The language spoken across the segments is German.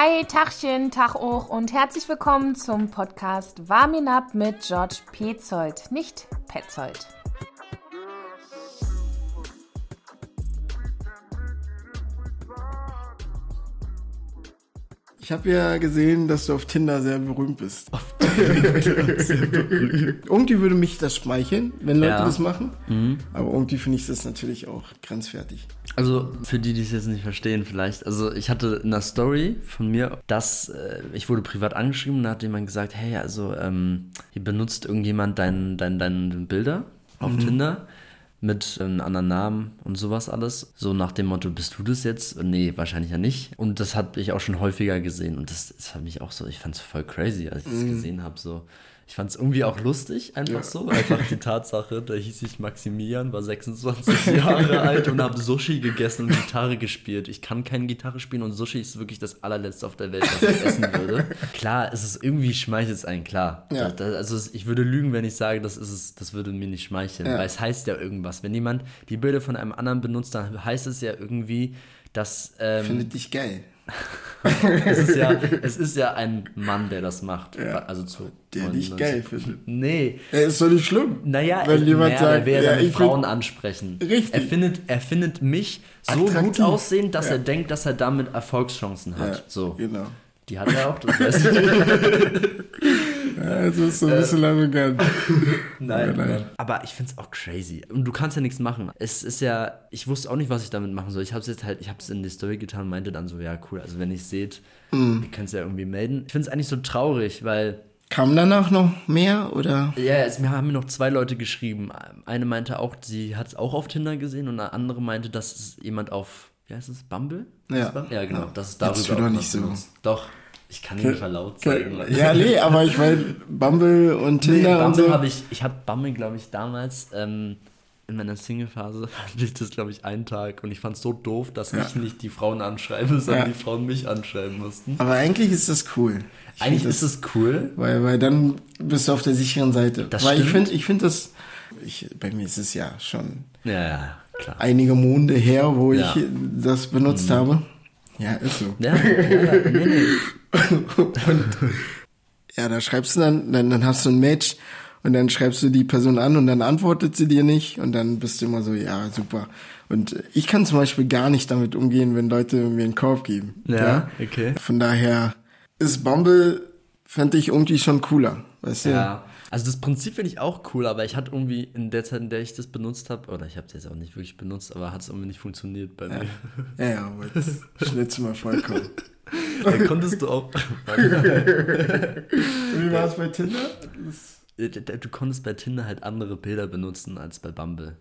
Hi, Tachchen, Tag auch und herzlich willkommen zum Podcast Warmin Up mit George Petzold, nicht Petzold. Ich habe ja gesehen, dass du auf Tinder sehr berühmt bist. Auf Tinder sehr berühmt. Irgendwie würde mich das schmeicheln, wenn Leute Ja. das machen. Aber irgendwie finde ich das natürlich auch grenzwertig. Also für die, die es jetzt nicht verstehen vielleicht, also ich hatte in einer Story von mir, dass äh, ich wurde privat angeschrieben und da hat jemand gesagt, hey, also ähm, hier benutzt irgendjemand deinen dein, dein Bilder auf Tinder mit einem anderen Namen und sowas alles. So nach dem Motto, bist du das jetzt? Nee, wahrscheinlich ja nicht. Und das habe ich auch schon häufiger gesehen und das, das hat mich auch so, ich fand es voll crazy, als ich das gesehen habe, so. Ich fand es irgendwie auch lustig, einfach so. Einfach die Tatsache, da hieß ich Maximilian, war 26 Jahre alt und habe Sushi gegessen und Gitarre gespielt. Ich kann keine Gitarre spielen und Sushi ist wirklich das allerletzte auf der Welt, was ich essen würde. Klar, es ist irgendwie schmeichelt es einen, klar. Ja. Also ich würde lügen, wenn ich sage, das ist es, das würde mir nicht schmeicheln, Ja. weil es heißt ja irgendwas. Wenn jemand die Bilder von einem anderen benutzt, dann heißt es ja irgendwie, dass ähm, Findet dich geil. Es ist ja, es ist ja ein Mann, der das macht. Ja. Also zu Der dich 99. geil findet. Nee. Ja, ist doch nicht schlimm. Naja, wenn ich, jemand naja, sagt, er will ja, ich Frauen ansprechen. Richtig. Er findet, er findet mich so gut Attraktiv. aussehend, dass Ja. er denkt, dass er damit Erfolgschancen hat. Ja, so. Genau. Die hat er auch, das weiß ich. Ja, das ist so ein bisschen arrogant. Nein, nein. Aber ich finde es auch crazy. Und du kannst ja nichts machen. Es ist ja, ich wusste auch nicht, was ich damit machen soll. Ich habe es jetzt halt, ich habe es in die Story getan und meinte dann so, ja cool, also wenn ihr es seht, Mhm. ihr könnt es ja irgendwie melden. Ich finde es eigentlich so traurig, weil Kam danach noch mehr oder? Ja, es mir haben mir noch zwei Leute geschrieben. Eine meinte auch, sie hat es auch auf Tinder gesehen und eine andere meinte, dass es jemand auf, wie heißt es, Bumble? Ja. Ja, genau. Ja. Das ist darüber Jetzt auch nicht so. Doch, ich kann nicht mal laut sagen. Ja, nee, aber ich meine, Bumble und Nee, Tinder und Bumble so. habe ich, ich habe Bumble, glaube ich, damals ähm, in meiner Single-Phase hatte ich das, glaube ich, einen Tag und ich fand es so doof, dass Ja. ich nicht die Frauen anschreibe, sondern Ja. die Frauen mich anschreiben mussten. Aber eigentlich ist das cool. Ich Eigentlich find ist es cool. Weil, weil dann bist du auf der sicheren Seite. Das weil ich stimmt. finde, ich finde das, ich, bei mir ist es ja schon Ja, klar. einige Monde her, wo. Mhm. ich das benutzt habe. Ja, ist so. Ja, ja, nee, nee. Und ja, da schreibst du dann, dann, dann hast du ein Match und dann schreibst du die Person an und dann antwortet sie dir nicht und dann bist du immer so, ja, super. Und ich kann zum Beispiel gar nicht damit umgehen, wenn Leute mir einen Korb geben. Ja, okay. Von daher ist Bumble, fände ich irgendwie schon cooler. Weißt du? Ja. Also das Prinzip finde ich auch cool, aber ich hatte irgendwie in der Zeit, in der ich das benutzt habe, oder ich habe es jetzt auch nicht wirklich benutzt, aber hat es irgendwie nicht funktioniert bei mir. Ja, ja, aber jetzt schnitzt mal vollkommen. Da konntest du auch. Wie war es bei Tinder? Du konntest bei Tinder halt andere Bilder benutzen als bei Bumble.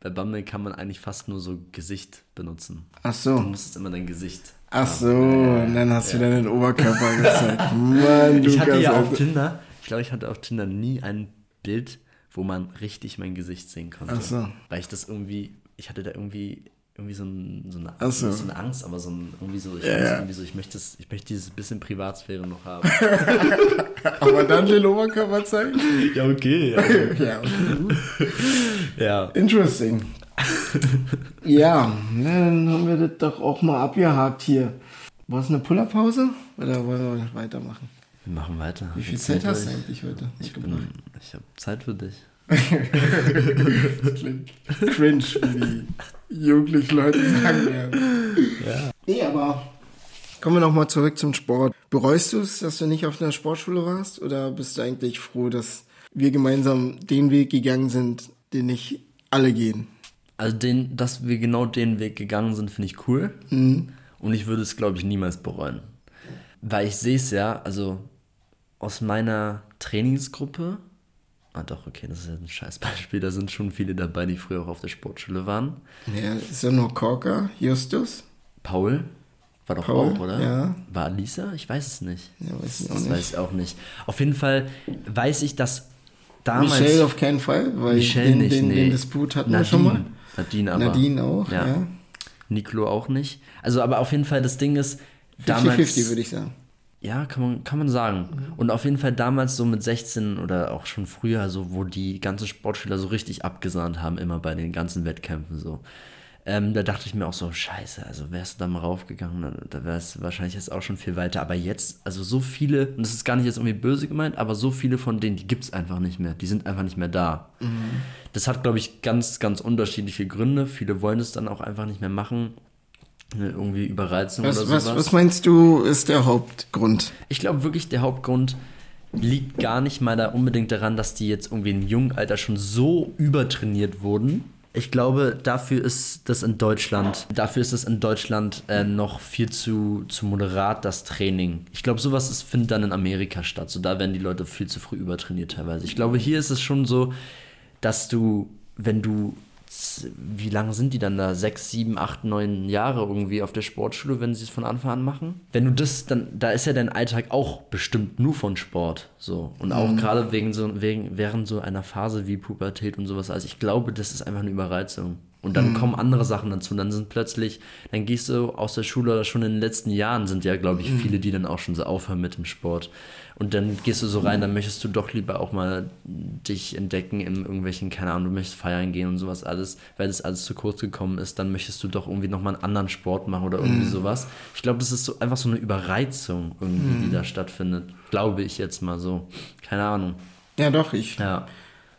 Bei Bumble kann man eigentlich fast nur so Gesicht benutzen. Ach Du so. musstest immer dein Gesicht. Ach so, und dann hast du deinen Oberkörper gezeigt. Mann, du Ich hatte ja auf einfach- Tinder, ich glaube, ich hatte auf Tinder nie ein Bild, wo man richtig mein Gesicht sehen konnte. Ach so. Weil ich das irgendwie, ich hatte da irgendwie irgendwie so, ein, so, eine, Ach so. so eine Angst, aber so ein, irgendwie so, ich, ja. irgendwie so, ich möchte das, ich möchte dieses bisschen Privatsphäre noch haben. Aber dann den Oberkörper zeigen? ja, okay. Ja, okay. ja. Interesting. Ja, dann haben wir das doch auch mal abgehakt hier. War es eine Pullerpause? Oder wollen wir weitermachen? Wir machen weiter. Wie viel Zeit hast du eigentlich heute Ich, bin- ich habe Zeit für dich. Das klingt cringe, wie die jugendlichen Leute sagen werden. Ja. Nee, aber kommen wir nochmal zurück zum Sport. Bereust du es, dass du nicht auf einer Sportschule warst? Oder bist du eigentlich froh, dass wir gemeinsam den Weg gegangen sind, den nicht alle gehen? Also, den, dass wir genau den Weg gegangen sind, finde ich cool. Und ich würde es, glaube ich, niemals bereuen. Weil ich sehe es ja, also aus meiner Trainingsgruppe, ah doch, okay, das ist ja ein scheiß Beispiel, da sind schon viele dabei, die früher auch auf der Sportschule waren. Ja, ist ja nur Korka, Justus. Paul war doch Paul, auch, oder? ja. War Lisa? Ich weiß es nicht. Ja, weiß ich auch das nicht. weiß ich auch nicht. Auf jeden Fall weiß ich, dass damals... Michelle auf keinen Fall, weil Michelle den, nicht, den, nee. den Disput hatten wir Nadine. schon mal. Nadine aber. Nadine auch, ja. Niklo auch nicht. Also, aber auf jeden Fall, das Ding ist, damals... 50-50 würde ich sagen. Ja, kann man, kann man sagen. Und auf jeden Fall damals so mit 16 oder auch schon früher, so wo die ganzen Sportschüler so richtig abgesahnt haben, immer bei den ganzen Wettkämpfen so. Ähm, da dachte ich mir auch so, scheiße, also wärst du da mal raufgegangen, da wäre es wahrscheinlich jetzt auch schon viel weiter. Aber jetzt, also so viele, und das ist gar nicht jetzt irgendwie böse gemeint, aber so viele von denen, die gibt es einfach nicht mehr. Die sind einfach nicht mehr da. Mhm. Das hat, glaube ich, ganz, ganz unterschiedliche Gründe. Viele wollen es dann auch einfach nicht mehr machen. Irgendwie Überreizung was, oder sowas. Was, was meinst du, ist der Hauptgrund? Ich glaube wirklich, der Hauptgrund liegt gar nicht mal da unbedingt daran, dass die jetzt irgendwie im jungen Alter schon so übertrainiert wurden, ich glaube, dafür ist das in Deutschland, dafür ist es in Deutschland äh, noch viel zu, zu moderat, das Training. Ich glaube, sowas ist, findet dann in Amerika statt. So, da werden die Leute viel zu früh übertrainiert teilweise. Ich glaube, hier ist es schon so, dass du, wenn du wie lange sind die dann da? Sechs, sieben, acht, neun Jahre irgendwie auf der Sportschule, wenn sie es von Anfang an machen? Wenn du das, dann, da ist ja dein Alltag auch bestimmt nur von Sport. So. Und auch mhm. gerade wegen so, wegen, während so einer Phase wie Pubertät und sowas. Also ich glaube, das ist einfach eine Überreizung. Und dann mhm. kommen andere Sachen dazu. Und dann sind plötzlich, dann gehst du aus der Schule oder schon in den letzten Jahren sind ja, glaube ich, mhm. viele, die dann auch schon so aufhören mit dem Sport. Und dann gehst du so rein, dann möchtest du doch lieber auch mal dich entdecken in irgendwelchen, keine Ahnung, du möchtest feiern gehen und sowas alles, weil das alles zu kurz gekommen ist, dann möchtest du doch irgendwie nochmal einen anderen Sport machen oder irgendwie mhm. sowas. Ich glaube, das ist so einfach so eine Überreizung irgendwie, mhm. die da stattfindet. Glaube ich jetzt mal so. Keine Ahnung. Ja, doch, ich. Ja.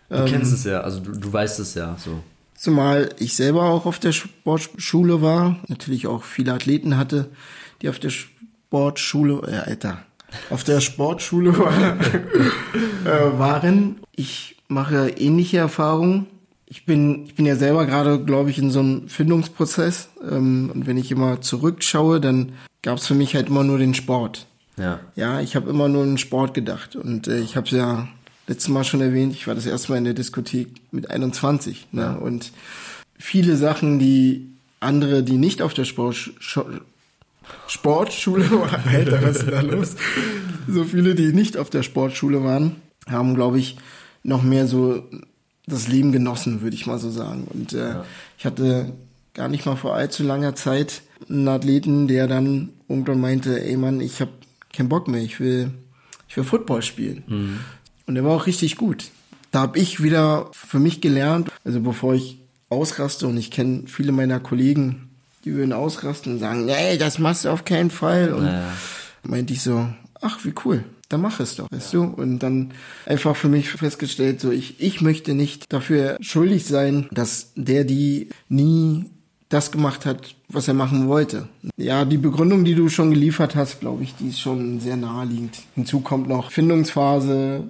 Du ähm, kennst es ja, also du, du weißt es ja so. Zumal ich selber auch auf der Sportschule war, natürlich auch viele Athleten hatte, die auf der Sportschule, äh, Alter, auf der Sportschule war, äh, waren. Ich mache ähnliche Erfahrungen. Ich bin, ich bin ja selber gerade, glaube ich, in so einem Findungsprozess. Ähm, und wenn ich immer zurückschaue, dann gab es für mich halt immer nur den Sport. Ja. Ja, ich habe immer nur an den Sport gedacht. Und äh, ich habe ja letztes Mal schon erwähnt, ich war das erste Mal in der Diskothek mit 21. Ne? Ja. Und viele Sachen, die andere, die nicht auf der Sport, Sportschule waren, Alter, was ist denn da los? So viele, die nicht auf der Sportschule waren, haben, glaube ich, noch mehr so das Leben genossen, würde ich mal so sagen. Und äh, ja. ich hatte gar nicht mal vor allzu langer Zeit einen Athleten, der dann irgendwann meinte, ey Mann, ich habe keinen Bock mehr, ich will, ich will Football spielen. Mhm. Und der war auch richtig gut. Da habe ich wieder für mich gelernt, also bevor ich ausraste und ich kenne viele meiner Kollegen, die würden ausrasten und sagen, nee, das machst du auf keinen Fall. Und naja. meinte ich so, ach, wie cool, dann mach es doch, weißt du? Und dann einfach für mich festgestellt, so ich, ich möchte nicht dafür schuldig sein, dass der die nie das gemacht hat, was er machen wollte. Ja, die Begründung, die du schon geliefert hast, glaube ich, die ist schon sehr naheliegend. Hinzu kommt noch Findungsphase,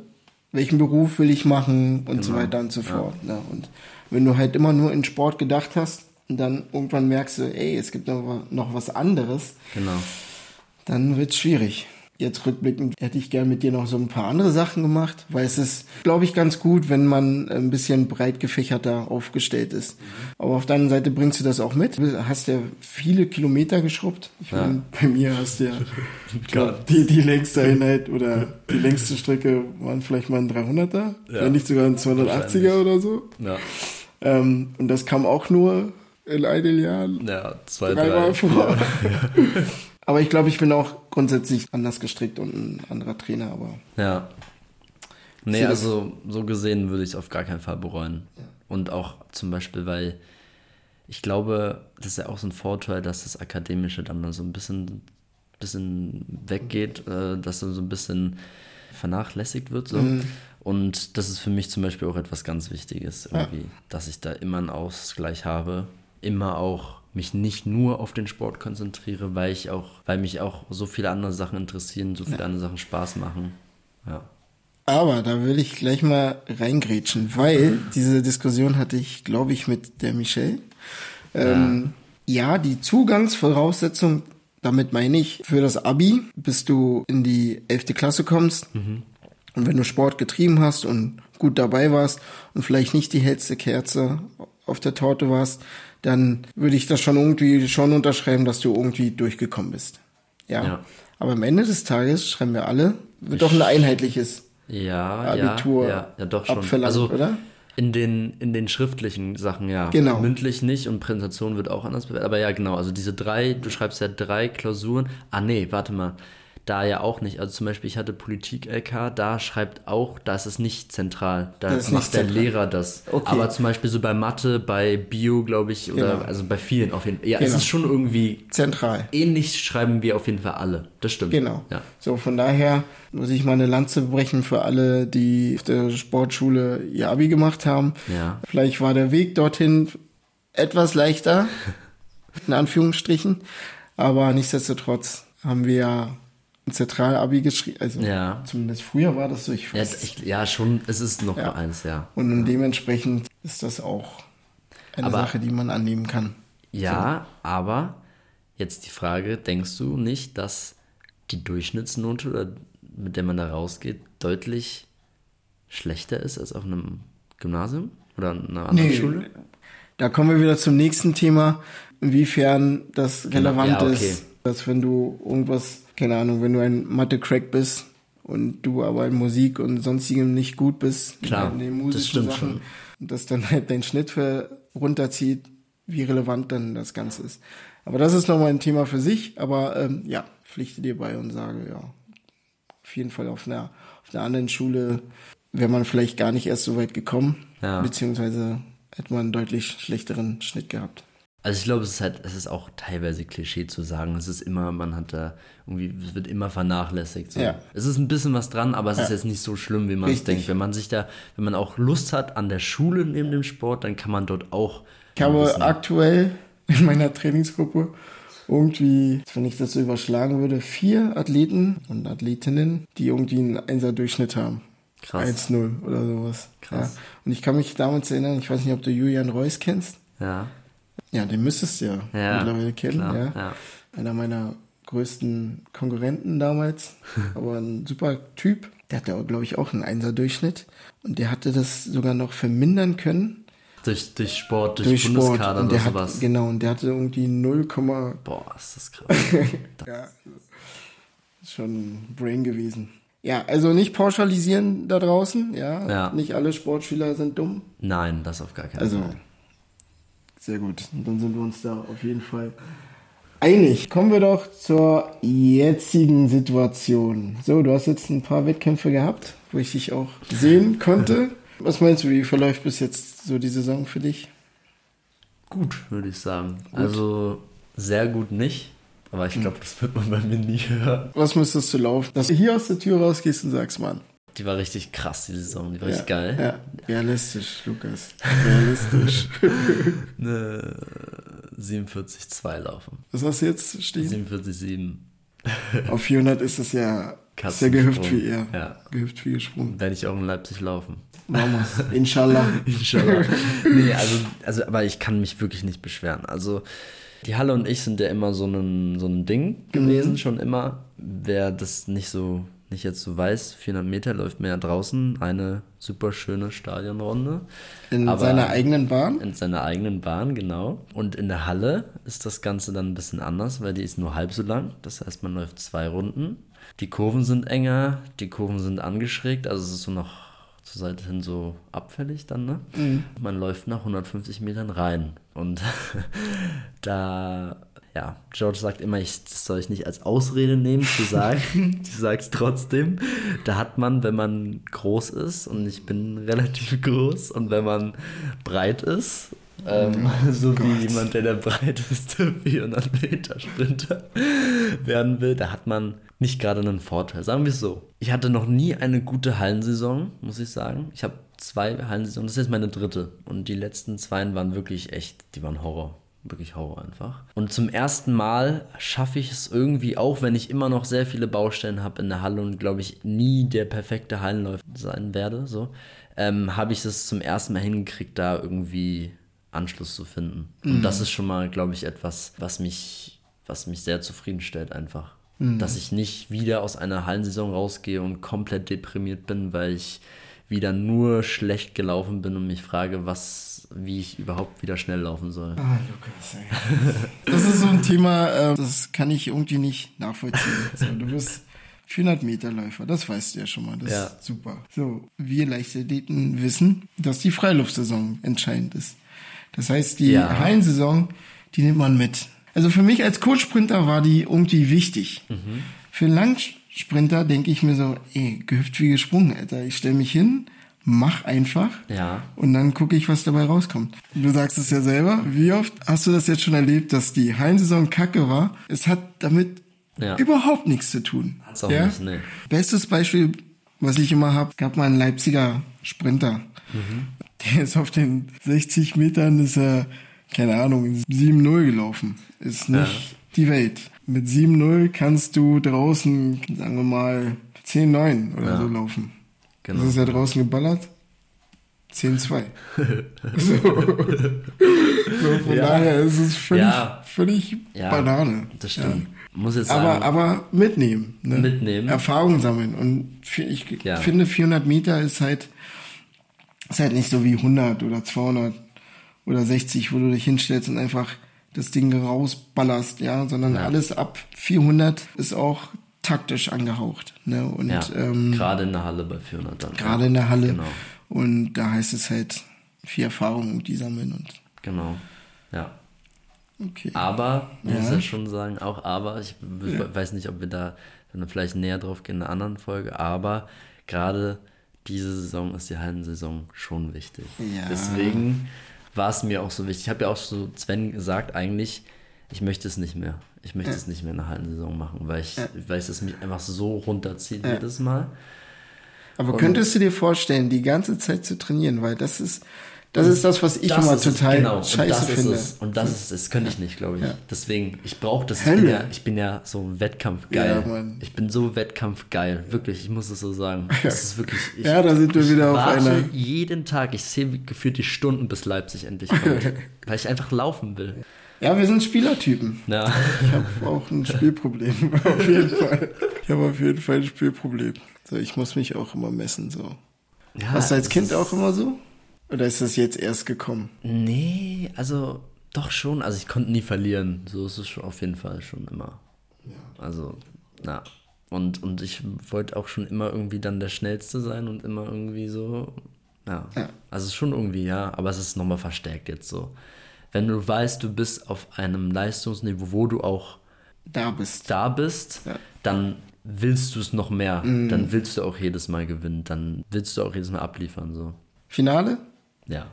welchen Beruf will ich machen und genau. so weiter und so fort. Ja. Ne? Und wenn du halt immer nur in Sport gedacht hast und dann irgendwann merkst du, ey, es gibt noch, noch was anderes, genau. dann wird's schwierig. Jetzt rückblickend hätte ich gern mit dir noch so ein paar andere Sachen gemacht, weil es ist, glaube ich, ganz gut, wenn man ein bisschen breit gefächerter aufgestellt ist. Mhm. Aber auf der anderen Seite bringst du das auch mit. Du hast ja viele Kilometer geschrubbt. Ich ja. meine, bei mir hast du ja glaub, die, die längste Einheit oder die längste Strecke waren vielleicht mal ein 300er, ja. wenn nicht sogar ein 280er oder so. Ja. Ähm, und das kam auch nur in einem Jahr. Ja, zwei, drei. vor. Ja. Aber ich glaube, ich bin auch grundsätzlich anders gestrickt und ein anderer Trainer, aber. Ja. Nee, also so gesehen würde ich es auf gar keinen Fall bereuen. Ja. Und auch zum Beispiel, weil ich glaube, das ist ja auch so ein Vorteil, dass das Akademische dann so ein bisschen, bisschen weggeht, äh, dass so ein bisschen vernachlässigt wird. So. Mhm. Und das ist für mich zum Beispiel auch etwas ganz Wichtiges, irgendwie, ja. dass ich da immer einen Ausgleich habe, immer auch mich nicht nur auf den Sport konzentriere, weil ich auch, weil mich auch so viele andere Sachen interessieren, so viele ja. andere Sachen Spaß machen. Ja. Aber da will ich gleich mal reingrätschen, weil diese Diskussion hatte ich, glaube ich, mit der Michelle. Ähm, ja. ja, die Zugangsvoraussetzung, damit meine ich, für das Abi, bis du in die elfte Klasse kommst. Mhm. Und wenn du Sport getrieben hast und gut dabei warst und vielleicht nicht die hellste Kerze auf der Torte warst, dann würde ich das schon irgendwie schon unterschreiben, dass du irgendwie durchgekommen bist. Ja. ja. Aber am Ende des Tages schreiben wir alle, wird doch ein einheitliches ja, Abitur ja, ja, ja, doch schon. abverlangt, also, oder? In den, in den schriftlichen Sachen, ja. Genau. Mündlich nicht und Präsentation wird auch anders bewertet. Aber ja, genau. Also diese drei, du schreibst ja drei Klausuren. Ah, nee, warte mal. Da ja auch nicht. Also zum Beispiel, ich hatte Politik-LK, da schreibt auch, da ist es nicht zentral. Da Das ist macht nicht der zentral. Lehrer das. Okay. Aber zum Beispiel so bei Mathe, bei Bio, glaube ich, oder Genau. also bei vielen auf jeden Fall. Ja, es Genau. ist schon irgendwie Zentral. ähnlich schreiben wir auf jeden Fall alle. Das stimmt. Genau. Ja. So, von daher muss ich mal eine Lanze brechen für alle, die auf der Sportschule ihr Abi gemacht haben. Ja. Vielleicht war der Weg dorthin etwas leichter, in Anführungsstrichen. Aber nichtsdestotrotz haben wir ja Zentralabi geschrieben. Also Ja. zumindest früher war das so. Ich Ja, ich, ja, schon, es ist noch Ja. eins, ja. Und dementsprechend ist das auch eine Aber- Sache, die man annehmen kann. Ja, aber jetzt die Frage, denkst du nicht, dass die Durchschnittsnote, oder mit der man da rausgeht, deutlich schlechter ist als auf einem Gymnasium oder einer anderen Nee, Schule? Da kommen wir wieder zum nächsten Thema, inwiefern das relevant ja, okay. ist, dass wenn du irgendwas, keine Ahnung, wenn du ein Mathe-Crack bist und du aber in Musik und sonstigem nicht gut bist, Klar, in den das musischen stimmt Sachen, schon. und das dann halt dein Schnitt für runterzieht, wie relevant dann das Ganze ist. Aber das ist nochmal ein Thema für sich, aber ähm, ja, pflichte dir bei und sage, ja, auf jeden Fall auf einer, auf einer anderen Schule wäre man vielleicht gar nicht erst so weit gekommen, Ja. beziehungsweise hätte man einen deutlich schlechteren Schnitt gehabt. Also ich glaube, es ist halt, es ist auch teilweise Klischee zu sagen. Es ist immer, man hat da irgendwie, es wird immer vernachlässigt. So. Ja. Es ist ein bisschen was dran, aber es ist Ja. jetzt nicht so schlimm, wie man es denkt. Wenn man sich da, wenn man auch Lust hat an der Schule neben dem Sport, dann kann man dort auch. Ich habe aktuell in meiner Trainingsgruppe irgendwie, wenn ich das so überschlagen würde, vier Athleten und Athletinnen, die irgendwie einen Einser-Durchschnitt haben. Krass. 1-0 oder sowas. Krass. Ja. Und ich kann mich damals erinnern, ich weiß nicht, ob du Julian Reus kennst. Ja, Ja, den müsstest du ja, Ja, mittlerweile kennen. klar, ja. ja. Einer meiner größten Konkurrenten damals, aber ein super Typ. Der hatte, glaube ich, auch einen Einser-Durchschnitt. Und der hatte das sogar noch vermindern können durch, durch Sport, durch, durch Sport. Bundeskader Und oder der sowas. hat, genau, und der hatte irgendwie 0, Boah, ist das krass. ja, ist schon ein Brain gewesen. Ja, also nicht pauschalisieren da draußen, ja. Ja. Nicht alle Sportschüler sind dumm. Nein, das auf gar keinen Also, Fall. Sehr gut. Dann sind wir uns da auf jeden Fall einig. Kommen wir doch zur jetzigen Situation. So, du hast jetzt ein paar Wettkämpfe gehabt, wo ich dich auch sehen konnte. Was meinst du, wie verläuft bis jetzt so die Saison für dich? Gut, würde ich sagen. Also sehr gut nicht, aber Hm. ich glaube, das wird man bei mir nie hören. Was müsstest du laufen? Dass du hier aus der Tür rausgehst und sagst, Mann. Die war richtig krass, die Saison. Die war richtig ja, geil. Ja, realistisch, Lukas. Realistisch. Eine 47,2 laufen. Was hast du jetzt stehen? 47,7. Auf 400 ist es ja, ist ja gehüpft wie er. Ja. Gehüpft wie gesprungen. Werde ich auch in Leipzig laufen. Wir's. Inshallah. Inshallah. nee, also, also, aber ich kann mich wirklich nicht beschweren. Also, die Halle und ich sind ja immer so ein, so ein Ding gewesen, schon immer. Wer das nicht so, nicht jetzt so weiß, 400 Meter läuft man ja draußen eine super schöne Stadionrunde. In Aber- seiner eigenen Bahn. In seiner eigenen Bahn, genau. Und in der Halle ist das Ganze dann ein bisschen anders, weil die ist nur halb so lang. Das heißt, man läuft zwei Runden. Die Kurven sind enger, die Kurven sind angeschrägt, also es ist so noch zur Seite hin so abfällig dann, ne? Man läuft nach 150 Metern rein. Und da, ja, George sagt immer, ich, das soll ich nicht als Ausrede nehmen zu sagen. ich sag's trotzdem. Da hat man, wenn man groß ist, und ich bin relativ groß, und wenn man breit ist, ähm, so wie jemand, der der breiteste 400 Meter Sprinter werden will, da hat man nicht gerade einen Vorteil. Sagen wir es so. Ich hatte noch nie eine gute Hallensaison, muss ich sagen. Ich habe zwei Hallensaison, das ist jetzt meine dritte. Und die letzten zwei waren wirklich echt, die waren Horror. Wirklich Horror einfach. Und zum ersten Mal schaffe ich es irgendwie, auch wenn ich immer noch sehr viele Baustellen habe in der Halle und glaube ich nie der perfekte Hallenläufer sein werde, so, ähm, habe ich es zum ersten Mal hingekriegt, da irgendwie Anschluss zu finden. Und das ist schon mal, glaube ich, etwas, was mich, was mich sehr zufriedenstellt einfach. Dass ich nicht wieder aus einer Hallensaison rausgehe und komplett deprimiert bin, weil ich wieder nur schlecht gelaufen bin und mich frage, was, wie ich überhaupt wieder schnell laufen soll. Ah, Lukas, ey. Das ist so ein Thema, äh, das kann ich irgendwie nicht nachvollziehen. So, du bist 400 Meter Läufer, das weißt du ja schon mal, das Ja. ist super. So, wir Leichtathleten wissen, dass die Freiluftsaison entscheidend ist. Das heißt, die Ja. Hallensaison, die nimmt man mit. Also für mich als Kurzsprinter war die irgendwie wichtig. Für einen Langsprinter denke ich mir so, ey, gehüpft wie gesprungen, Alter. Ich stelle mich hin, mach einfach. Ja. Und dann gucke ich, was dabei rauskommt. Du sagst es ja selber. Wie oft hast du das jetzt schon erlebt, dass die Hallensaison kacke war? Es hat damit Ja. überhaupt nichts zu tun. Hat's auch nicht, nee. Bestes Beispiel, was ich immer habe, gab mal einen Leipziger Sprinter. Mhm. Der ist auf den 60 Metern, ist er, keine Ahnung, 7-0 gelaufen. Ist nicht die Welt. Mit 7-0 kannst du draußen, sagen wir mal, 10-9 oder Ja. so laufen. Genau. Was ist er draußen geballert? 10-2. so. so, von Ja. daher ist es völlig, Ja. völlig Ja, Banane. Das stimmt. Ja. Muss jetzt Aber, sagen, aber mitnehmen. Ne? Mitnehmen. Erfahrung sammeln. Und ich Ja. finde, 400 Meter ist halt, ist halt nicht so wie 100 oder 200 oder 60, wo du dich hinstellst und einfach das Ding rausballerst, ja, sondern Ja. alles ab 400 ist auch taktisch angehaucht. Ne? Und ja, ähm, gerade in der Halle bei 400 dann. gerade in der Halle. Genau. Und da heißt es halt viel Erfahrung und die sammeln und Genau. Ja. okay. Aber, muss Ja. ja schon sagen, auch aber, ich we- weiß nicht, ob wir da dann vielleicht näher drauf gehen in einer anderen Folge, aber gerade diese Saison ist die Hallensaison schon wichtig. Ja. Deswegen war es mir auch so wichtig. Ich habe ja auch so Sven gesagt, eigentlich, ich möchte es nicht mehr. Ich möchte es nicht mehr in der Hallensaison machen, weil ich, weil es mich einfach so runterzieht jedes Mal. Aber könntest du dir vorstellen, die ganze Zeit zu trainieren, weil das ist, das ist das, was ich Das immer total genau. scheiße und das finde. Ist es. Und das ist es, könnte ich nicht, glaube ich. Ja. Deswegen, ich brauche das. Ich bin, ja, ich bin ja so wettkampfgeil. Ja, Mann. ich bin so wettkampfgeil. Wirklich, ich muss es so sagen. Das ist wirklich. Ich, Ja, da sind wir wieder auf warte einer- jeden Tag. Ich sehe gefühlt die Stunden, bis Leipzig endlich kommt. weil ich einfach laufen will. Ja, wir sind Spielertypen. Ja. Ich habe auch ein Spielproblem, auf jeden Fall. Ich habe auf jeden Fall ein Spielproblem. So, ich muss mich auch immer messen, so. ja Hast du als Kind auch immer so? Oder ist das jetzt erst gekommen? Nee, also doch schon. Also ich konnte nie verlieren. So ist es schon auf jeden Fall schon immer. Also, na. Und, und ich wollte auch schon immer irgendwie dann der Schnellste sein und immer irgendwie so. Ja. Ja. Also schon irgendwie, ja. Aber es ist nochmal verstärkt jetzt so. Wenn du weißt, du bist auf einem Leistungsniveau, wo du auch Da bist. da bist, Ja. dann willst du es noch mehr. Dann willst du auch jedes Mal gewinnen. Dann willst du auch jedes Mal abliefern. So. Finale? Ja.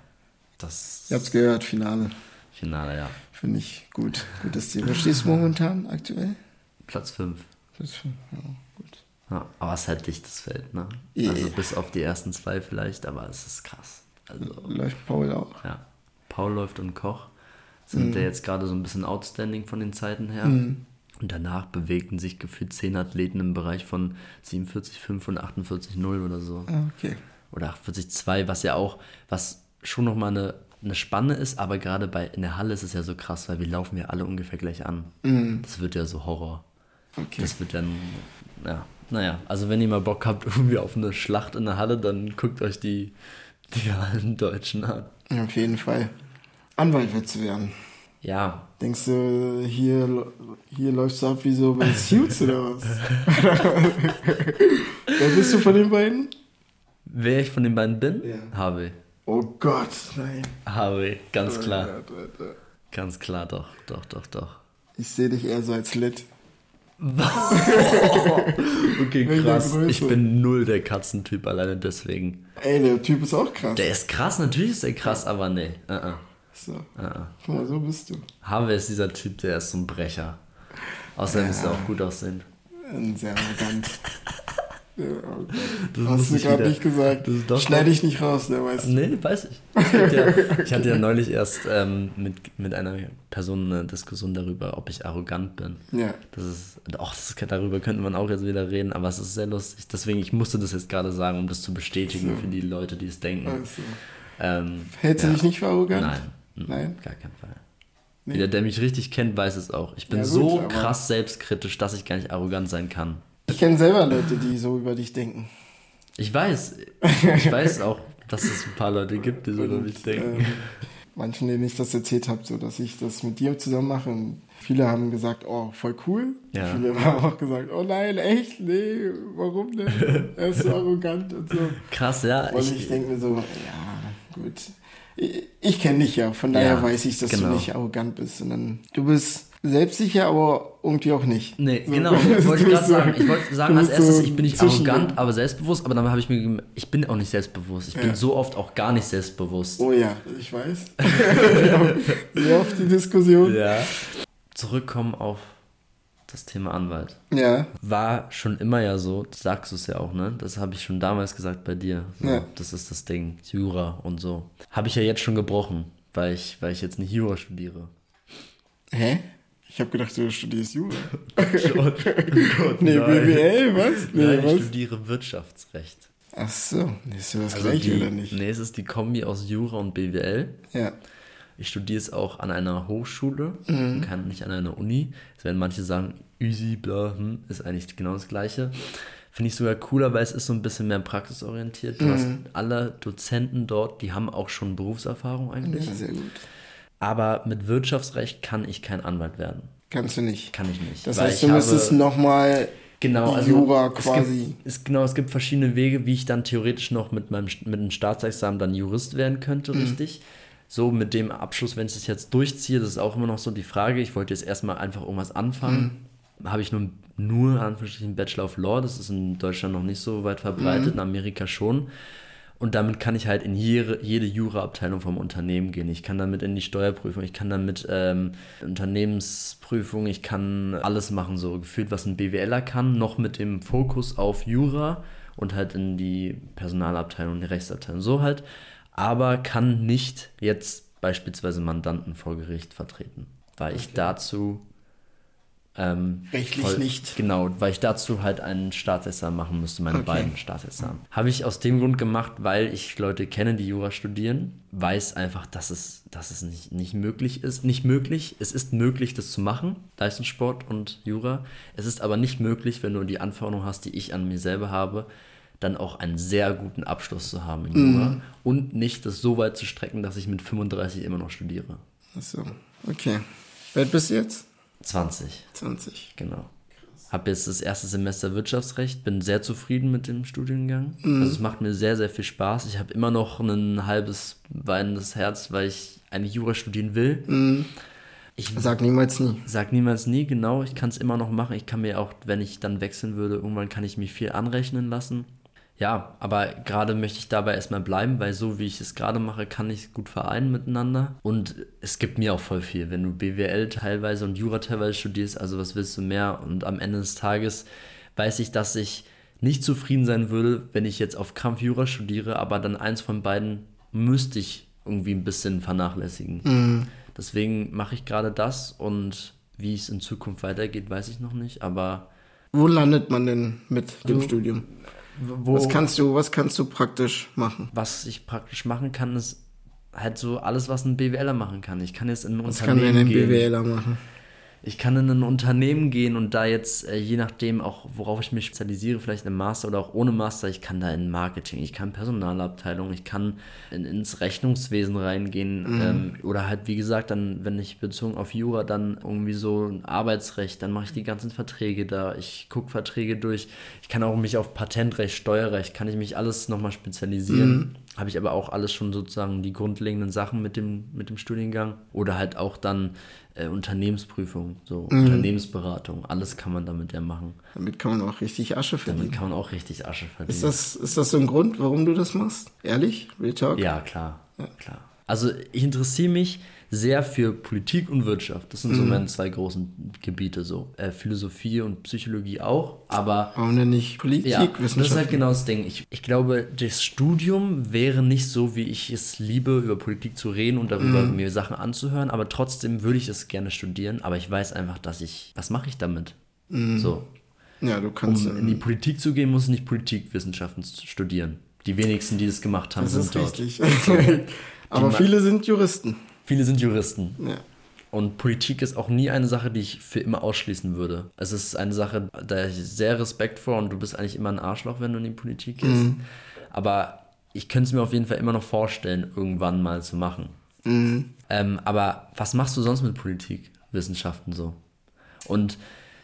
Das Ihr habt's gehört, Finale. Finale, ja. Finde ich gut. Gutes Ziel. Wo stehst du momentan aktuell? Platz 5. Das, ja, gut. Ja, aber es ist halt dichtes Feld, ne? Ja. Also bis auf die ersten zwei vielleicht, aber es ist krass. Also, Läuft Paul auch. ja. Paul läuft und Koch sind ja jetzt gerade so ein bisschen outstanding von den Zeiten her. Mhm. Und danach bewegten sich gefühlt zehn Athleten im Bereich von 47,5 und 48,0 oder so. Ah, okay. Oder 48,2, was ja auch, was schon nochmal eine, eine Spanne ist, aber gerade bei in der Halle ist es ja so krass, weil wir laufen ja alle ungefähr gleich an. Das wird ja so Horror. Mhm. Okay. Das wird dann, ja, naja, also wenn ihr mal Bock habt irgendwie auf eine Schlacht in der Halle, dann guckt euch die, die Hallendeutschen an. Auf jeden Fall. Anwalt willst du werden. Ja, Denkst du, hier, hier läufst du ab wie so bei Suits oder was? Wer bist du von den beiden? Wer ich von den beiden bin? Ja. Harvey. Oh Gott, nein. Harvey, ganz klar. Gott, Alter. Ganz klar, doch, doch, doch, doch. Ich sehe dich eher so als Lit. Okay, krass. Ich bin null der Katzentyp, alleine deswegen. Ey, der Typ ist auch krass. Der ist krass, natürlich ist er krass, aber nee. Uh -uh. So. Uh -uh. Guck mal, so bist du. Harvey ist dieser Typ, der ist so ein Brecher. Außerdem ist er auch gut aussehen. Sehr arrogant. Ja. Das Hast du gerade nicht gesagt. Ist Schneide ich nicht raus, ne, weißt du. Nee, weiß ich. Ja, ich hatte ja neulich erst ähm, mit, mit einer Person eine Diskussion darüber, ob ich arrogant bin. Ja. Das ist, auch das, darüber könnte man auch jetzt wieder reden, aber es ist sehr lustig. Deswegen, ich musste das jetzt gerade sagen, um das zu bestätigen für die Leute, die es denken. Also. Ähm, Hältst du ja. dich nicht für arrogant? Nein. Nein? Gar keinen Fall. Nee. Jeder, der mich richtig kennt, weiß es auch. Ich bin Ja, gut, so krass selbstkritisch, dass ich gar nicht arrogant sein kann. Ich kenne selber Leute, die so über dich denken. Ich weiß, ich weiß auch, dass es ein paar Leute gibt, die so über mich denken. Ähm, manchen, denen ich das erzählt habe, so dass ich das mit dir zusammen mache. Und viele haben gesagt, oh, voll cool. Ja. Viele haben auch gesagt, oh nein, echt? Nee, warum denn? Er ist so arrogant und so. Krass, ja. Und ich, Ich, denke mir so, ja, gut. Ich, ich kenne dich ja, von daher Ja, weiß ich, dass genau. du nicht arrogant bist, sondern du bist Selbstsicher, aber irgendwie auch nicht. Nee, So, genau. Wollte ich ist gerade sagen. Ich wollte sagen als erstes, so ich bin nicht arrogant, aber selbstbewusst. Aber dann habe ich mir, ich bin auch nicht selbstbewusst. Ich bin Ja. so oft auch gar nicht selbstbewusst. Oh ja, ich weiß. Sehr oft die Diskussion. Ja. Zurückkommen auf das Thema Anwalt. Ja. War schon immer ja so, sagst du es ja auch, ne? Das habe ich schon damals gesagt bei dir. So, Ja. Das ist das Ding, Jura und so. Habe ich ja jetzt schon gebrochen, weil ich, weil ich jetzt nicht Jura studiere. Hä? Ich habe gedacht, du studierst Jura. Gott, Nee, BWL, was? Nee, Nein, ich was? studiere Wirtschaftsrecht. Ach so, ist ja das Also gleiche, die, oder nicht? Nee, es ist die Kombi aus Jura und BWL. Ja. Ich studiere es auch an einer Hochschule, Mhm. kann nicht an einer Uni. Es werden manche sagen, easy, bla, hm, ist eigentlich genau das Gleiche. Finde ich sogar cooler, weil es ist so ein bisschen mehr praxisorientiert. Du hast Mhm. alle Dozenten dort, die haben auch schon Berufserfahrung eigentlich. Ja, sehr gut. Aber mit Wirtschaftsrecht kann ich kein Anwalt werden. Kannst du nicht. Kann ich nicht. Das heißt, du müsstest nochmal Genau, also Jura es quasi. Gibt, es, genau, es gibt verschiedene Wege, wie ich dann theoretisch noch mit meinem mit einem Staatsexamen dann Jurist werden könnte, Mhm. richtig. So mit dem Abschluss, wenn ich das jetzt durchziehe, das ist auch immer noch so die Frage. Ich wollte jetzt erstmal einfach irgendwas anfangen. Mhm. Habe ich nur, nur in Anführungsstrichen Bachelor of Law, das ist in Deutschland noch nicht so weit verbreitet, Mhm. in Amerika schon. Und damit kann ich halt in jede, jede Jura-Abteilung vom Unternehmen gehen. Ich kann damit in die Steuerprüfung, ich kann damit ähm, Unternehmensprüfung, ich kann alles machen, so gefühlt, was ein BWLer kann, noch mit dem Fokus auf Jura und halt in die Personalabteilung, die Rechtsabteilung, so halt. Aber kann nicht jetzt beispielsweise Mandanten vor Gericht vertreten, weil ich dazu ähm, Rechtlich nicht. Genau, weil ich dazu halt einen Staatsexamen machen müsste, meine Okay. beiden Staatsexamen. Habe ich aus dem Grund gemacht, weil ich Leute kenne, die Jura studieren, weiß einfach, dass es, dass es nicht, nicht möglich ist. Nicht möglich, es ist möglich, das zu machen, Leistungssport und Jura. Es ist aber nicht möglich, wenn du die Anforderungen hast, die ich an mir selber habe, dann auch einen sehr guten Abschluss zu haben in Jura und nicht das so weit zu strecken, dass ich mit 35 immer noch studiere. Ach so, okay. Wer bist du jetzt? 20. 20. Genau. Habe jetzt das erste Semester Wirtschaftsrecht, bin sehr zufrieden mit dem Studiengang. Mhm. Also es macht mir sehr, sehr viel Spaß. Ich habe immer noch ein halbes weinendes Herz, weil ich eigentlich Jura studieren will. Mhm. Ich Sag niemals nie. sag niemals nie, genau, ich kann es immer noch machen. Ich kann mir auch, wenn ich dann wechseln würde, irgendwann kann ich mich viel anrechnen lassen. Ja, aber gerade möchte ich dabei erstmal bleiben, weil so wie ich es gerade mache, kann ich es gut vereinen miteinander. Und es gibt mir auch voll viel. Wenn du BWL teilweise und Jura teilweise studierst, also was willst du mehr? Und am Ende des Tages weiß ich, dass ich nicht zufrieden sein würde, wenn ich jetzt auf Krampf Jura studiere, aber dann eins von beiden müsste ich irgendwie ein bisschen vernachlässigen. Deswegen mache ich gerade das und wie es in Zukunft weitergeht, weiß ich noch nicht, aber Wo landet man denn mit dem Du- Studium? Wo, Was kannst du, was kannst du praktisch machen? was ich praktisch machen kann, ist halt so alles, was ein BWLer machen kann. Ich kann jetzt in ein Was kann denn Unternehmen ein gehen. BWLer machen? Ich kann in ein Unternehmen gehen und da jetzt, äh, je nachdem auch, worauf ich mich spezialisiere, vielleicht im Master oder auch ohne Master, ich kann da in Marketing, ich kann Personalabteilung, ich kann in, ins Rechnungswesen reingehen ähm, oder halt, wie gesagt, dann, wenn ich bezogen auf Jura, dann irgendwie so ein Arbeitsrecht, dann mache ich die ganzen Verträge da, ich gucke Verträge durch, ich kann auch mich auf Patentrecht, Steuerrecht, kann ich mich alles nochmal spezialisieren. Habe ich aber auch alles schon sozusagen die grundlegenden Sachen mit dem, mit dem Studiengang oder halt auch dann äh, Unternehmensprüfung, so Unternehmensberatung, alles kann man damit ja machen. Damit kann man auch richtig Asche Damit verdienen. kann man auch richtig Asche verdienen. Ist das, ist das so ein Grund, warum du das machst? Ehrlich? Real Talk? ja, klar, klar. Also ich interessiere mich sehr für Politik und Wirtschaft. Das sind Mhm. so meine zwei großen Gebiete so. Äh, Philosophie und Psychologie auch, aber Warum denn nicht Politik, Ja, das ist halt genau das Ding. Ich, ich glaube, das Studium wäre nicht so, wie ich es liebe, über Politik zu reden und darüber Mhm. mir Sachen anzuhören, aber trotzdem würde ich es gerne studieren, aber ich weiß einfach, dass ich, was mache ich damit? Mhm. So, ja, du kannst. um in die Politik zu gehen, muss ich nicht Politikwissenschaften st- studieren. Die wenigsten, die das gemacht haben, das sind ist dort. richtig. Aber viele sind Juristen. Viele sind Juristen. Ja. Und Politik ist auch nie eine Sache, die ich für immer ausschließen würde. Es ist eine Sache, da ich sehr Respekt vor und du bist eigentlich immer ein Arschloch, wenn du in die Politik gehst. Aber ich könnte es mir auf jeden Fall immer noch vorstellen, irgendwann mal zu machen. Ähm, aber was machst du sonst mit Politik, Wissenschaften so? Und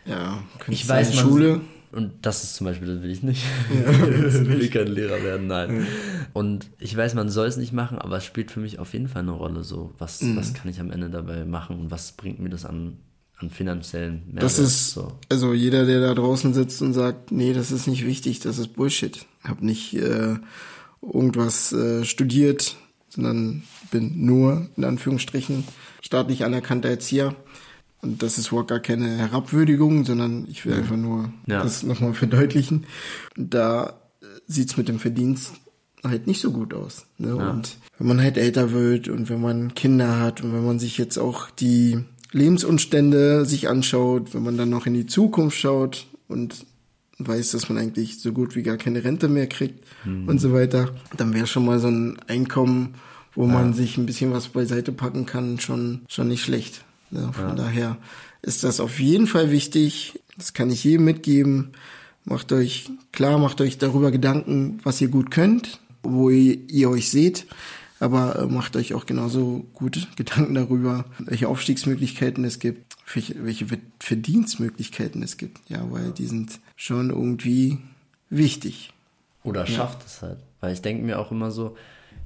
Ja, ich weiß, in man, Schule. Und das ist zum Beispiel, das will ich nicht. ich will kein Lehrer werden, nein. Und ich weiß, man soll es nicht machen, aber es spielt für mich auf jeden Fall eine Rolle. So, was, Mhm. was kann ich am Ende dabei machen und was bringt mir das an, an finanziellen Mehrwert. Das ist, so. also jeder, der da draußen sitzt und sagt, nee, das ist nicht wichtig, das ist Bullshit. Hab nicht äh, irgendwas äh, studiert, sondern bin nur, in Anführungsstrichen, staatlich anerkannter Erzieher. Und das ist überhaupt gar keine Herabwürdigung, sondern ich will einfach nur Ja. das nochmal verdeutlichen. Da äh, sieht's mit dem Verdienst halt nicht so gut aus. Ne? Und wenn man halt älter wird und wenn man Kinder hat und wenn man sich jetzt auch die Lebensumstände sich anschaut, wenn man dann noch in die Zukunft schaut und weiß, dass man eigentlich so gut wie gar keine Rente mehr kriegt und so weiter, dann wäre schon mal so ein Einkommen, wo man sich ein bisschen was beiseite packen kann, schon, schon nicht schlecht. Ja, von daher ist das auf jeden Fall wichtig. Das kann ich jedem mitgeben. Macht euch klar, macht euch darüber Gedanken, was ihr gut könnt, wo ihr, ihr euch seht. Aber äh, macht euch auch genauso gut Gedanken darüber, welche Aufstiegsmöglichkeiten es gibt, welche, welche Ver- Verdienstmöglichkeiten es gibt. Ja, weil die sind schon irgendwie wichtig. Oder schafft es halt. Weil ich denke mir auch immer so,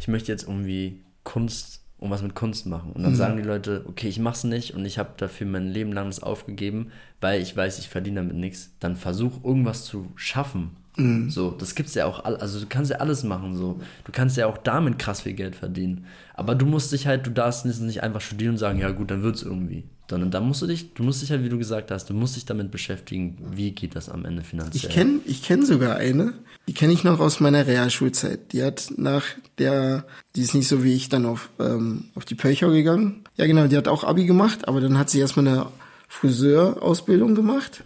ich möchte jetzt irgendwie Kunst, irgendwas mit Kunst machen. Und dann sagen die Leute, okay, ich mach's nicht und ich habe dafür mein Leben lang das aufgegeben, weil ich weiß, ich verdiene damit nichts. Dann versuch irgendwas zu schaffen. So, das gibt's ja auch, also du kannst ja alles machen so. Du kannst ja auch damit krass viel Geld verdienen. Aber du musst dich halt, du darfst nicht- einfach studieren und sagen, ja gut, dann wird's irgendwie. Sondern da musst du dich, du musst dich halt, wie du gesagt hast, du musst dich damit beschäftigen, wie geht das am Ende finanziell. Ich kenne ich kenn sogar eine, die kenne ich noch aus meiner Realschulzeit. Die hat nach der, die ist nicht so wie ich dann auf, ähm, auf die Pöchau gegangen. Ja genau, die hat auch Abi gemacht, aber dann hat sie erstmal eine Friseurausbildung gemacht.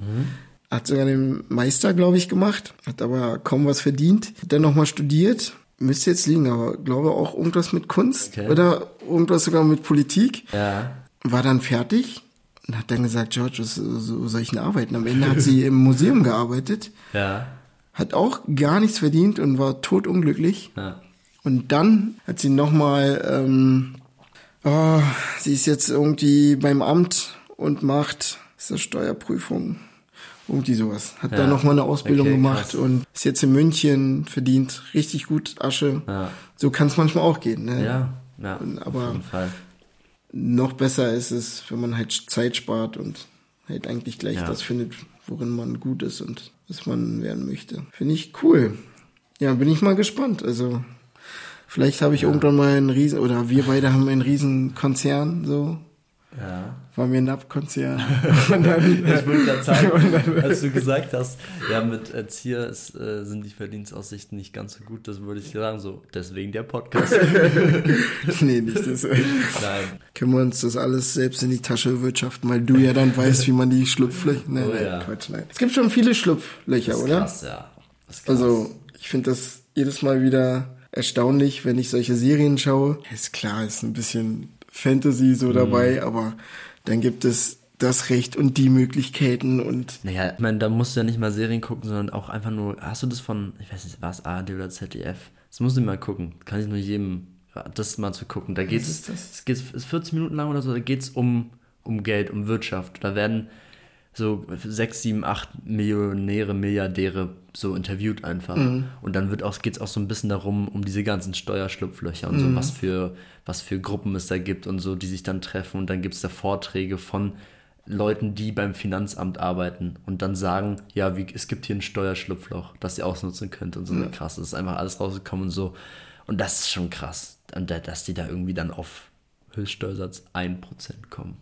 Hat sogar den Meister, glaube ich, gemacht, hat aber kaum was verdient. Hat dann nochmal studiert, müsste jetzt liegen, aber glaube auch irgendwas mit Kunst Okay. oder irgendwas sogar mit Politik Ja, war dann fertig und hat dann gesagt, George, was so soll ich denn arbeiten? Am Ende hat sie im Museum gearbeitet, ja, hat auch gar nichts verdient und war totunglücklich. ja. Und dann hat sie nochmal, ähm, oh, sie ist jetzt irgendwie beim Amt und macht ist das Steuerprüfung. Irgendwie sowas. Hat Ja. da nochmal eine Ausbildung Okay, gemacht krass. und ist jetzt in München, verdient richtig gut Asche. Ja. So kann es manchmal auch gehen. Ne? Ja, ja, aber- jeden Fall. noch besser ist es, wenn man halt Zeit spart und halt eigentlich gleich Ja. das findet, worin man gut ist und was man werden möchte. Finde ich cool. Ja, bin ich mal gespannt. Also vielleicht habe ich irgendwann mal einen riesen oder wir beide haben einen riesen Konzern so. Ja. War mir ein dann, Ich wollte gerade sagen, als du gesagt hast, ja, mit Erzieher ist, äh, sind die Verdienstaussichten nicht ganz so gut, das würde ich sagen, so, deswegen der Podcast. nee, nicht das. Nein. Können wir uns das alles selbst in die Tasche wirtschaften, weil du ja dann weißt, wie man die Schlupflöcher. Nein, Oh nein, ja. Quatsch, nein. Es gibt schon viele Schlupflöcher, Das ist oder? krass, ja. Das ist krass. Also, ich finde das jedes Mal wieder erstaunlich, wenn ich solche Serien schaue. Ist klar, ist ein bisschen Fantasy Mhm. so dabei, aber dann gibt es das Recht und die Möglichkeiten und Naja, ich meine, da musst du ja nicht mal Serien gucken, sondern auch einfach nur, hast du das von, ich weiß nicht, war es ARD oder ZDF? Das musst du mal gucken. Kann ich nur jedem, das mal zu gucken. Da das? es geht ist 40 Minuten lang oder so, da geht's um, um Geld, um Wirtschaft. Da werden so sechs, sieben, acht Millionäre, Milliardäre so interviewt einfach. Und dann wird auch, geht's auch so ein bisschen darum, um diese ganzen Steuerschlupflöcher und so, was für, was für Gruppen es da gibt und so, die sich dann treffen. Und dann gibt's da Vorträge von Leuten, die beim Finanzamt arbeiten und dann sagen, ja, wie, es gibt hier ein Steuerschlupfloch, das ihr ausnutzen könnt und so krass. Das ist einfach alles rausgekommen und so. Und das ist schon krass. Und dass die da irgendwie dann auf Höchststeuersatz 1% kommen.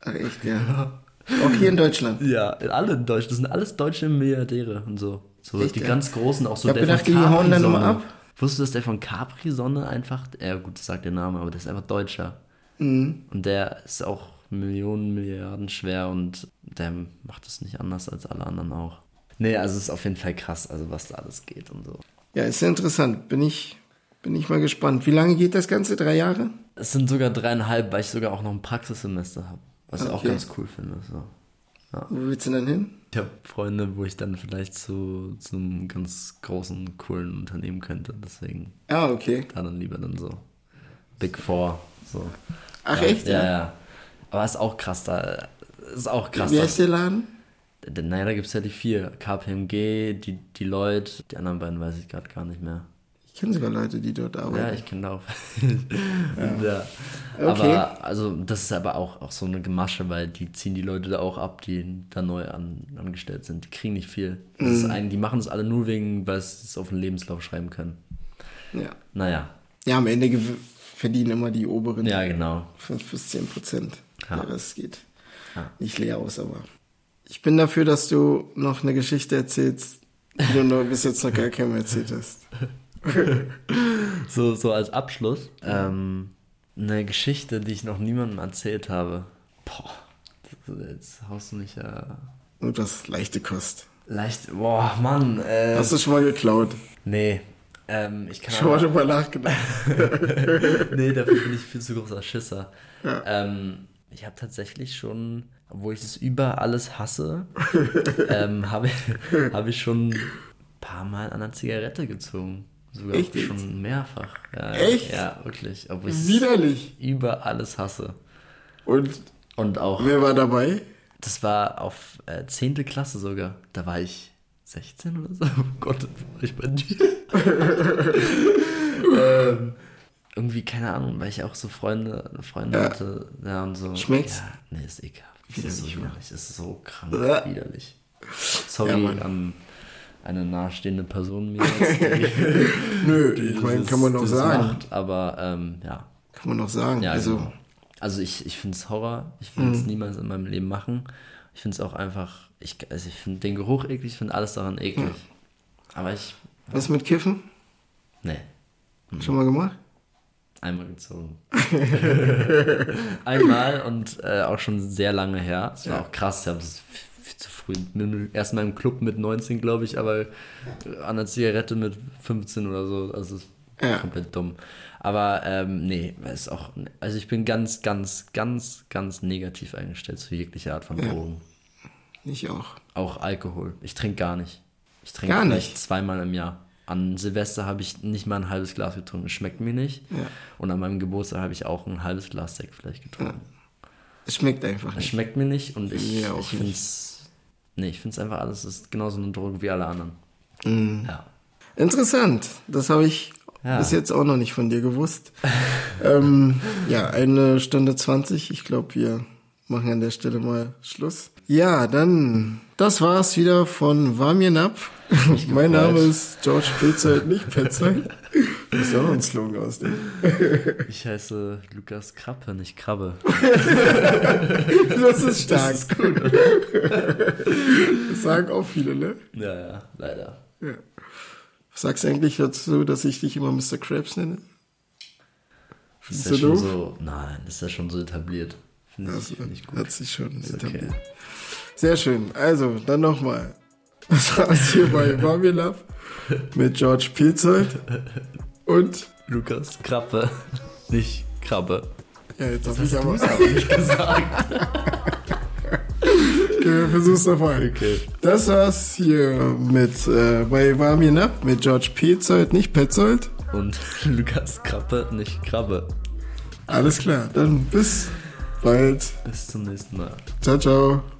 ach echt, ja. Auch hier in Deutschland. Ja, alle in Deutschland. Das sind alles deutsche Milliardäre und so. So Echt, die ja? ganz großen, auch so Ich der gedacht, von die hauen dann immer ab. Wusstest du, dass der von Capri-Sonne einfach, ja gut, das sagt der Name, aber der ist einfach Deutscher. Mhm. Und der ist auch Millionen, Milliarden schwer und der macht es nicht anders als alle anderen auch. Nee, also es ist auf jeden Fall krass, also was da alles geht und so. Ja, ist ja interessant. Bin ich, bin ich mal gespannt. Wie lange geht das Ganze? Drei Jahre? Es sind sogar dreieinhalb, weil ich sogar auch noch ein Praxissemester habe. Was ich auch Okay. ganz cool finde. So. Wo willst du denn hin? Ich habe Freunde, wo ich dann vielleicht zu, zu einem ganz großen, coolen Unternehmen könnte. Deswegen Ah, okay. da dann lieber dann so Big Four. So. Ach ja, echt? Ja, ja. Aber ist auch krass da. Ist auch krass. Wie heißt der Laden? Denn, Naja, da gibt es ja die vier. KPMG, die Deloitte, die anderen beiden weiß ich gerade gar nicht mehr. Ich kenne sogar Leute, die dort arbeiten. Ja, ich kenne auch. ja. Okay. Aber also das ist aber auch, auch so eine Gemasche, weil die ziehen die Leute da auch ab, die da neu an, angestellt sind. Die kriegen nicht viel. Das Mhm. ist ein, die machen es alle nur wegen, weil sie es auf den Lebenslauf schreiben können. ja. Naja. ja, am Ende verdienen immer die oberen Ja, genau. 5 bis 10 Prozent. Ja. Der Rest geht Ja. nicht leer aus, aber ich bin dafür, dass du noch eine Geschichte erzählst, die du bis jetzt noch gar keinem erzählt hast. So, so als Abschluss. Ähm, eine Geschichte, die ich noch niemandem erzählt habe. Boah, das, jetzt haust du mich ja Und das leichte Kost. leicht. Boah, Mann. Äh, Hast du schon mal geklaut? nee. Ähm, ich kann Schon mal drüber nachgedacht. nee, dafür bin ich viel zu großer Schisser. Ähm, ich habe tatsächlich schon, obwohl ich es über alles hasse, ähm, habe ich, hab ich schon ein paar Mal an einer Zigarette gezogen. Sogar Echt jetzt? schon mehrfach. Ja, Echt? Ja, wirklich. Obwohl ich Widerlich. über alles hasse. Und Und auch, wer war dabei? das war auf äh, 10. Klasse sogar. Da war ich 16 oder so. Oh Gott, war ich bei dir? ähm, irgendwie, keine Ahnung, weil ich auch so Freunde, Freunde Ja. hatte. Ja, und so. Schmeckt's? Ja, nee, ist ekelhaft. Das ist so Widerlich, widerlich. Das ist so krank widerlich. Sorry Ja, Mann. an eine nahestehende Person mir jetzt, die, Nö, die ich meine, kann man dieses sagen. Macht, aber ähm, ja, Kann man doch sagen. ja, also, genau. Also ich, ich finde es Horror. Ich will es Mhm. niemals in meinem Leben machen. Ich finde es auch einfach, ich, also ich finde den Geruch eklig, ich finde alles daran eklig. Aber ich, was mit Kiffen? nee, Schon mal gemacht? einmal gezogen. Einmal und äh, auch schon sehr lange her. Es war Ja. auch krass, ich habe es viel zu früh, erst mal im Club mit 19, glaube ich, aber an der Zigarette mit 15 oder so. Also es ist Ja. komplett dumm. Aber ähm, nee, es ist auch, also ich bin ganz, ganz, ganz, ganz negativ eingestellt zu jeglicher Art von Ja. Drogen. Ich auch. Auch Alkohol. Ich trinke gar nicht. Ich trinke Gar nicht? zweimal im Jahr. An Silvester habe ich nicht mal ein halbes Glas getrunken. Es schmeckt mir nicht. Ja. Und an meinem Geburtstag habe ich auch ein halbes Glas Sekt vielleicht getrunken. Es schmeckt einfach Es nicht. schmeckt mir nicht und ich, ich finde es. Nee, ich finde es einfach alles ist genauso eine Droge wie alle anderen. Mhm. Ja. Interessant. Das habe ich Ja. bis jetzt auch noch nicht von dir gewusst. ähm, ja, eine Stunde 20. Ich glaube, wir machen an der Stelle mal Schluss. Ja, dann, das war's wieder von Warmien ab. mein Name ist George Petzold, nicht Petzold. Du musst ja auch noch einen Slogan ausdenken. Ich heiße Lukas Krappe, nicht Krabbe. Das ist stark. Das, ist gut. das sagen auch viele, ne? Ja, ja, leider. Ja. Was sagst du eigentlich dazu, dass ich dich immer Mr. Krabs nenne? Ist Findest ja du schon doof? so. Nein, ist ja schon so etabliert. Finde ich, Also, ich gut. hat sich schon Ist etabliert. okay. Sehr schön. Also, dann nochmal. Das war's hier bei Love mit George Pilzold und Lukas Krappe, nicht Krabbe. ja, jetzt hab ich aber nicht gesagt. okay, wir versuch's nochmal. Okay. Das war's hier mit äh, bei Barbie Up mit George Pilzold, nicht Petzold. Und Lukas Krappe, nicht Krabbe. Alles klar, dann bis bald. Bis zum nächsten Mal. Ciao, ciao.